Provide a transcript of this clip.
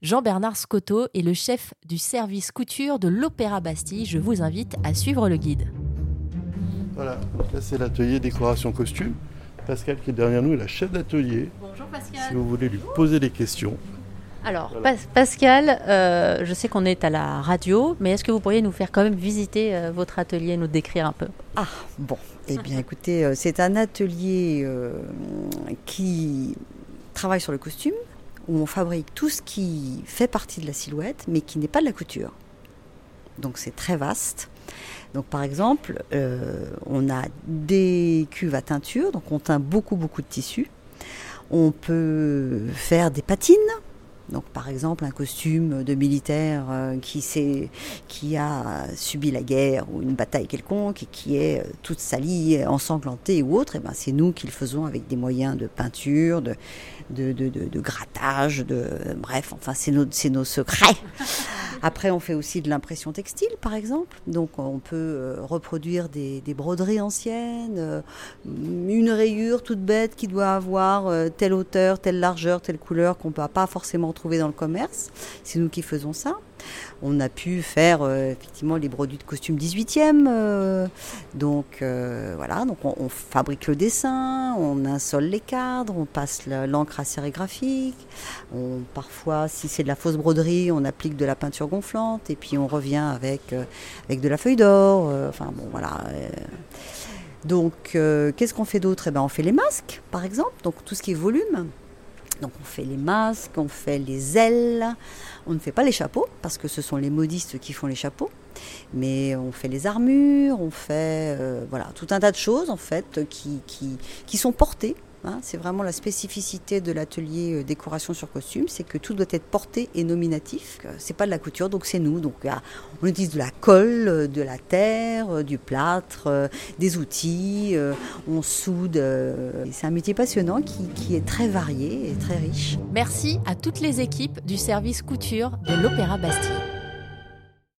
Jean-Bernard Scotto est le chef du service couture de l'Opéra Bastille. Je vous invite à suivre le guide. Voilà, donc là c'est l'atelier décoration costume. Pascal qui est derrière nous est la chef d'atelier. Bonjour Pascal. Si vous voulez lui poser des questions. Alors, Pascal, euh, je sais qu'on est à la radio, mais est-ce que vous pourriez nous faire quand même visiter euh, votre atelier, nous décrire un peu? Ah, bon. Eh bien, écoutez, euh, c'est un atelier qui travaille sur le costume, où on fabrique tout ce qui fait partie de la silhouette, mais qui n'est pas de la couture. Donc c'est très vaste. Donc par exemple, euh, on a des cuves à teinture, donc on teint beaucoup beaucoup de tissus. On peut faire des patines, donc, par exemple, un costume de militaire euh, qui, qui a subi la guerre ou une bataille quelconque et qui est euh, toute salie, ensanglantée ou autre, et eh ben, c'est nous qui le faisons avec des moyens de peinture, de, de, de, de, grattage, de, bref, enfin, c'est nos, nos secrets. Après, on fait aussi de l'impression textile, par exemple. Donc, on peut euh, reproduire des, broderies anciennes, une rayure toute bête qui doit avoir telle hauteur, telle largeur, telle couleur qu'on ne peut pas forcément trouver dans le commerce. C'est nous qui faisons ça. On a pu faire euh, effectivement les produits de costume 18e. Euh, donc euh, voilà, donc on, fabrique le dessin, on insole les cadres, on passe l'encre à sérigraphique. On, parfois, si c'est de la fausse broderie, on applique de la peinture gonflante et puis on revient avec, avec de la feuille d'or. enfin bon, voilà. Donc, qu'est-ce qu'on fait d'autre? Eh ben, On fait les masques, par exemple, donc tout ce qui est volume. Donc on fait les masques, on fait les ailes, on ne fait pas les chapeaux parce que ce sont les modistes qui font les chapeaux, mais on fait les armures, on fait euh, voilà tout un tas de choses en fait qui, qui, qui sont portées Hein, c'est vraiment la spécificité de l'atelier euh, décoration sur costume, c'est que tout doit être porté et nominatif. C'est pas de la couture, donc c'est nous. Donc on utilise de la colle, euh, de la terre, euh, du plâtre, des outils, on soude. C'est un métier passionnant qui est très varié et très riche. Merci à toutes les équipes du service couture de l'Opéra Bastille.